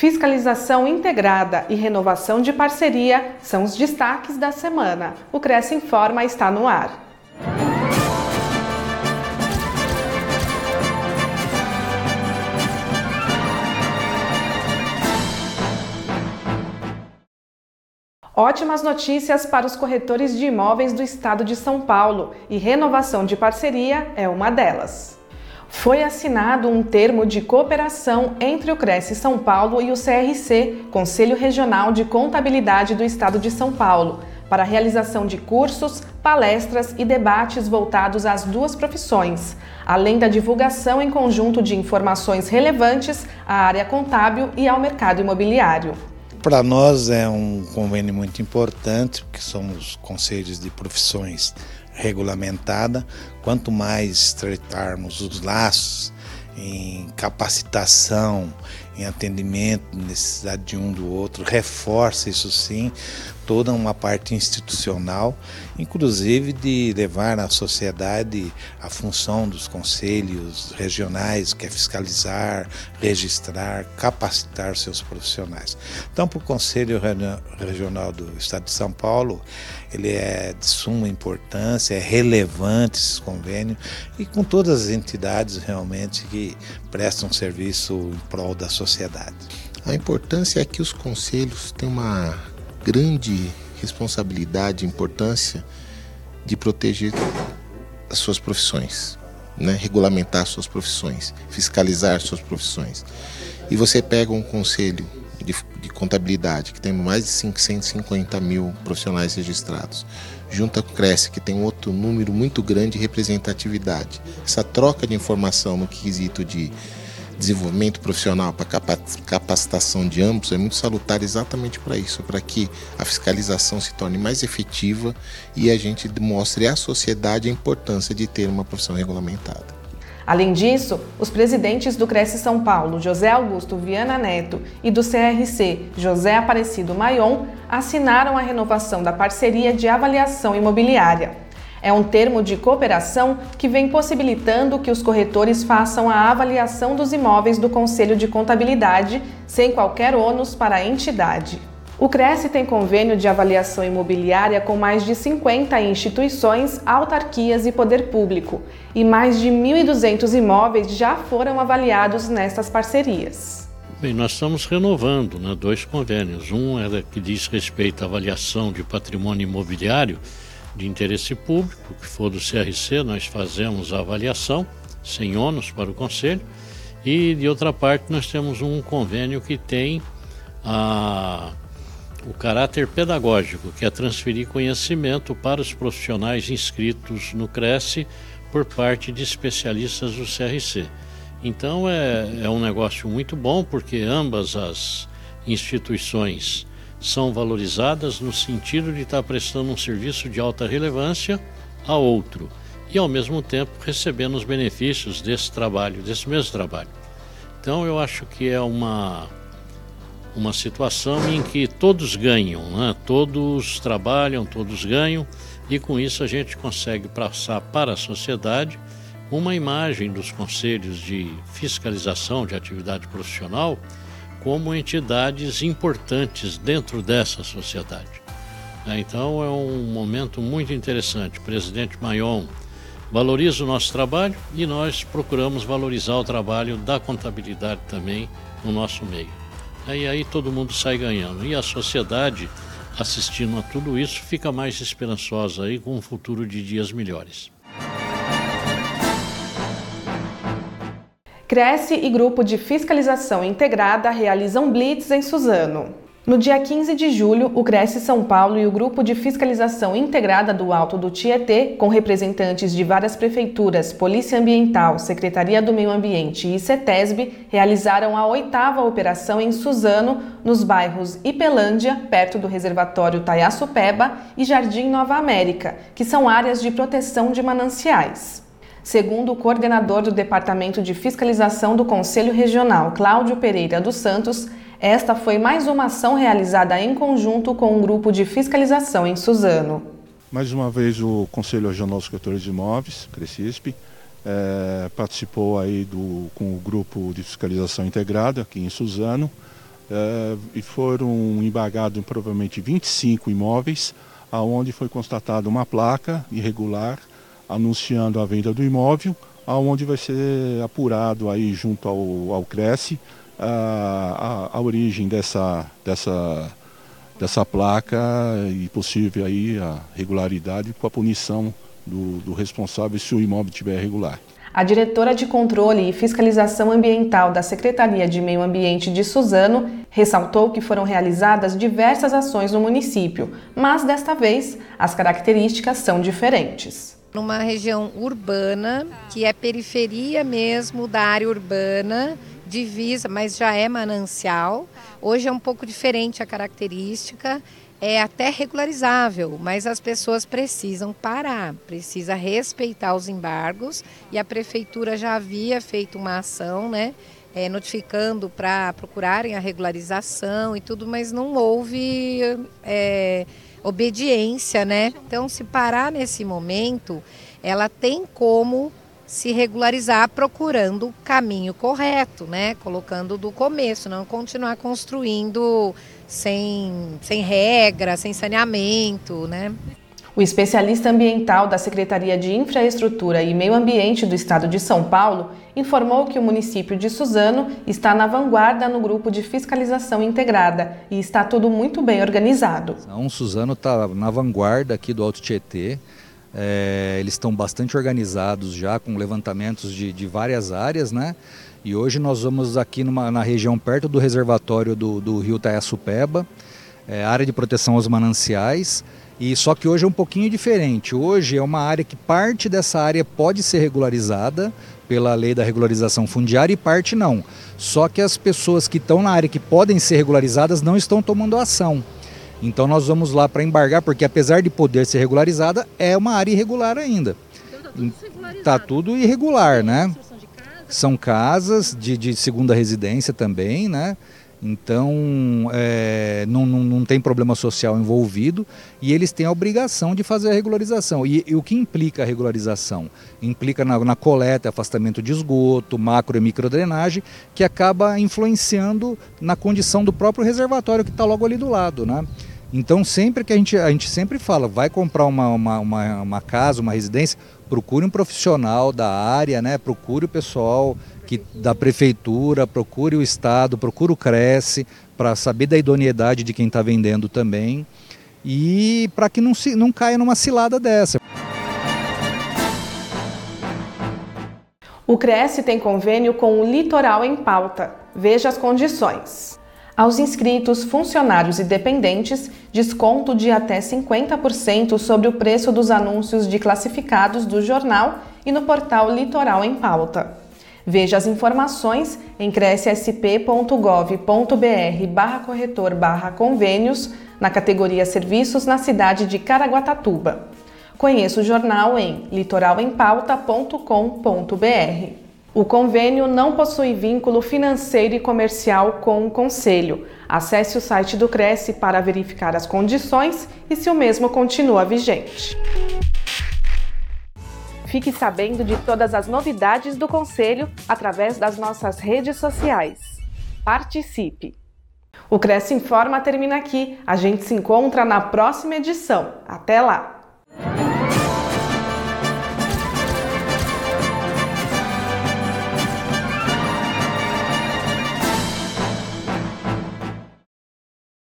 Fiscalização integrada e renovação de parceria são os destaques da semana. O Cresce Informa está no ar. Ótimas notícias para os corretores de imóveis do estado de São Paulo e renovação de parceria é uma delas. Foi assinado um termo de cooperação entre o Cresce São Paulo e o CRC, Conselho Regional de Contabilidade do Estado de São Paulo, para a realização de cursos, palestras e debates voltados às duas profissões, além da divulgação em conjunto de informações relevantes à área contábil e ao mercado imobiliário. Para nós é um convênio muito importante, porque somos conselhos de profissões regulamentada. Quanto mais estreitarmos os laços em capacitação, em atendimento, necessidade de um do outro, reforça isso sim, toda uma parte institucional, inclusive de levar à sociedade a função dos conselhos regionais, que é fiscalizar, registrar, capacitar seus profissionais. Então, para o Conselho Regional do Estado de São Paulo, ele é de suma importância, é relevante esse convênio e com todas as entidades realmente que prestam serviço em prol da sociedade. A importância é que os conselhos têm uma grande responsabilidade e importância de proteger as suas profissões, né? regulamentar suas profissões, fiscalizar suas profissões. E você pega um conselho de, de contabilidade que tem mais de 550 mil profissionais registrados, junta com o Cresce, que tem outro número muito grande de representatividade. Essa troca de informação no quesito de desenvolvimento profissional, para capacitação de ambos, é muito salutar exatamente para isso, para que a fiscalização se torne mais efetiva e a gente mostre à sociedade a importância de ter uma profissão regulamentada. Além disso, os presidentes do Cresce São Paulo, José Augusto Viana Neto, e do CRC, José Aparecido Maion, assinaram a renovação da parceria de avaliação imobiliária. É um termo de cooperação que vem possibilitando que os corretores façam a avaliação dos imóveis do Conselho de Contabilidade sem qualquer ônus para a entidade. O Cresce tem convênio de avaliação imobiliária com mais de 50 instituições, autarquias e poder público, e mais de 1.200 imóveis já foram avaliados nessas parcerias. Bem, nós estamos renovando né, dois convênios. Um é que diz respeito à avaliação de patrimônio imobiliário de interesse público, que for do CRC, nós fazemos a avaliação, sem ônus para o Conselho, e de outra parte nós temos um convênio que tem a, o caráter pedagógico, que é transferir conhecimento para os profissionais inscritos no Cresce por parte de especialistas do CRC. Então é, é um negócio muito bom, porque ambas as instituições são valorizadas no sentido de estar prestando um serviço de alta relevância a outro e ao mesmo tempo recebendo os benefícios desse trabalho, desse mesmo trabalho. Então eu acho que é uma uma situação em que todos ganham, né? todos trabalham, todos ganham e com isso a gente consegue passar para a sociedade uma imagem dos conselhos de fiscalização de atividade profissional como entidades importantes dentro dessa sociedade. É, então é um momento muito interessante. Presidente Maion valoriza o nosso trabalho e nós procuramos valorizar o trabalho da contabilidade também no nosso meio. É, e aí todo mundo sai ganhando. E a sociedade, assistindo a tudo isso, fica mais esperançosa aí com um futuro de dias melhores. Cresce e Grupo de Fiscalização Integrada realizam blitz em Suzano. No dia 15 de julho, o Cresce São Paulo e o Grupo de Fiscalização Integrada do Alto do Tietê, com representantes de várias prefeituras, Polícia Ambiental, Secretaria do Meio Ambiente e CETESB, realizaram a oitava operação em Suzano, nos bairros Ipelândia, perto do reservatório Taiaçupeba, e Jardim Nova América, que são áreas de proteção de mananciais. Segundo o coordenador do Departamento de Fiscalização do Conselho Regional, Cláudio Pereira dos Santos, esta foi mais uma ação realizada em conjunto com um grupo de fiscalização em Suzano. Mais uma vez o Conselho Regional dos Escritores de Imóveis, Crescisp, é, participou aí do, com o grupo de fiscalização integrada aqui em Suzano, é, e foram embargados provavelmente 25 imóveis, aonde foi constatada uma placa irregular anunciando a venda do imóvel, aonde vai ser apurado aí junto ao, ao Cresce a, a, a origem dessa, dessa, dessa placa e possível aí a regularidade com a punição do, do responsável se o imóvel estiver irregular. A diretora de Controle e Fiscalização Ambiental da Secretaria de Meio Ambiente de Suzano ressaltou que foram realizadas diversas ações no município, mas desta vez as características são diferentes. Numa região urbana, que é periferia mesmo da área urbana, divisa, mas já é manancial. Hoje é um pouco diferente a característica é até regularizável, mas as pessoas precisam parar, precisa respeitar os embargos e a prefeitura já havia feito uma ação, né? É, notificando para procurarem a regularização e tudo, mas não houve é, obediência, né? Então, se parar nesse momento, ela tem como se regularizar procurando o caminho correto, né? Colocando do começo, não continuar construindo sem, sem regra, sem saneamento, né? O especialista ambiental da Secretaria de Infraestrutura e Meio Ambiente do Estado de São Paulo informou que o município de Suzano está na vanguarda no grupo de fiscalização integrada e está tudo muito bem organizado. Então, Suzano está na vanguarda aqui do Alto Tietê. É, eles estão bastante organizados já com levantamentos de, de, várias áreas, né? E hoje nós vamos aqui numa, na região perto do reservatório do, do rio Taiaçupeba, é, área de proteção aos mananciais. E só que hoje é um pouquinho diferente. Hoje é uma área que parte dessa área pode ser regularizada pela lei da regularização fundiária e parte não. Só que as pessoas que estão na área que podem ser regularizadas não estão tomando ação. Então nós vamos lá para embargar, porque apesar de poder ser regularizada, é uma área irregular ainda. Está tudo, tudo irregular, né? São casas de, de segunda residência também, né? Então, é, não, não, não, tem problema social envolvido e eles têm a obrigação de fazer a regularização. E, e o que implica a regularização? Implica na, na coleta, afastamento de esgoto, macro e microdrenagem, que acaba influenciando na condição do próprio reservatório que está logo ali do lado. Né? Então, sempre que a gente, a gente sempre fala, vai comprar uma, uma, uma, uma casa, uma residência, procure um profissional da área, né? procure o pessoal que, da prefeitura, procure o Estado, procure o Cresce, para saber da idoneidade de quem está vendendo também e para que não, se, não caia numa cilada dessa. O Cresce tem convênio com o Litoral em Pauta. Veja as condições. Aos inscritos, funcionários e dependentes, desconto de até 50% sobre o preço dos anúncios de classificados do jornal e no portal Litoral em Pauta. Veja as informações em crescsp.gov.br barra corretor barra convênios na categoria Serviços na cidade de Caraguatatuba. Conheça o jornal em litoralempauta.com.br. O convênio não possui vínculo financeiro e comercial com o Conselho. Acesse o site do Cresce para verificar as condições e se o mesmo continua vigente. Fique sabendo de todas as novidades do Conselho através das nossas redes sociais. Participe! O Cresce Informa termina aqui. A gente se encontra na próxima edição. Até lá!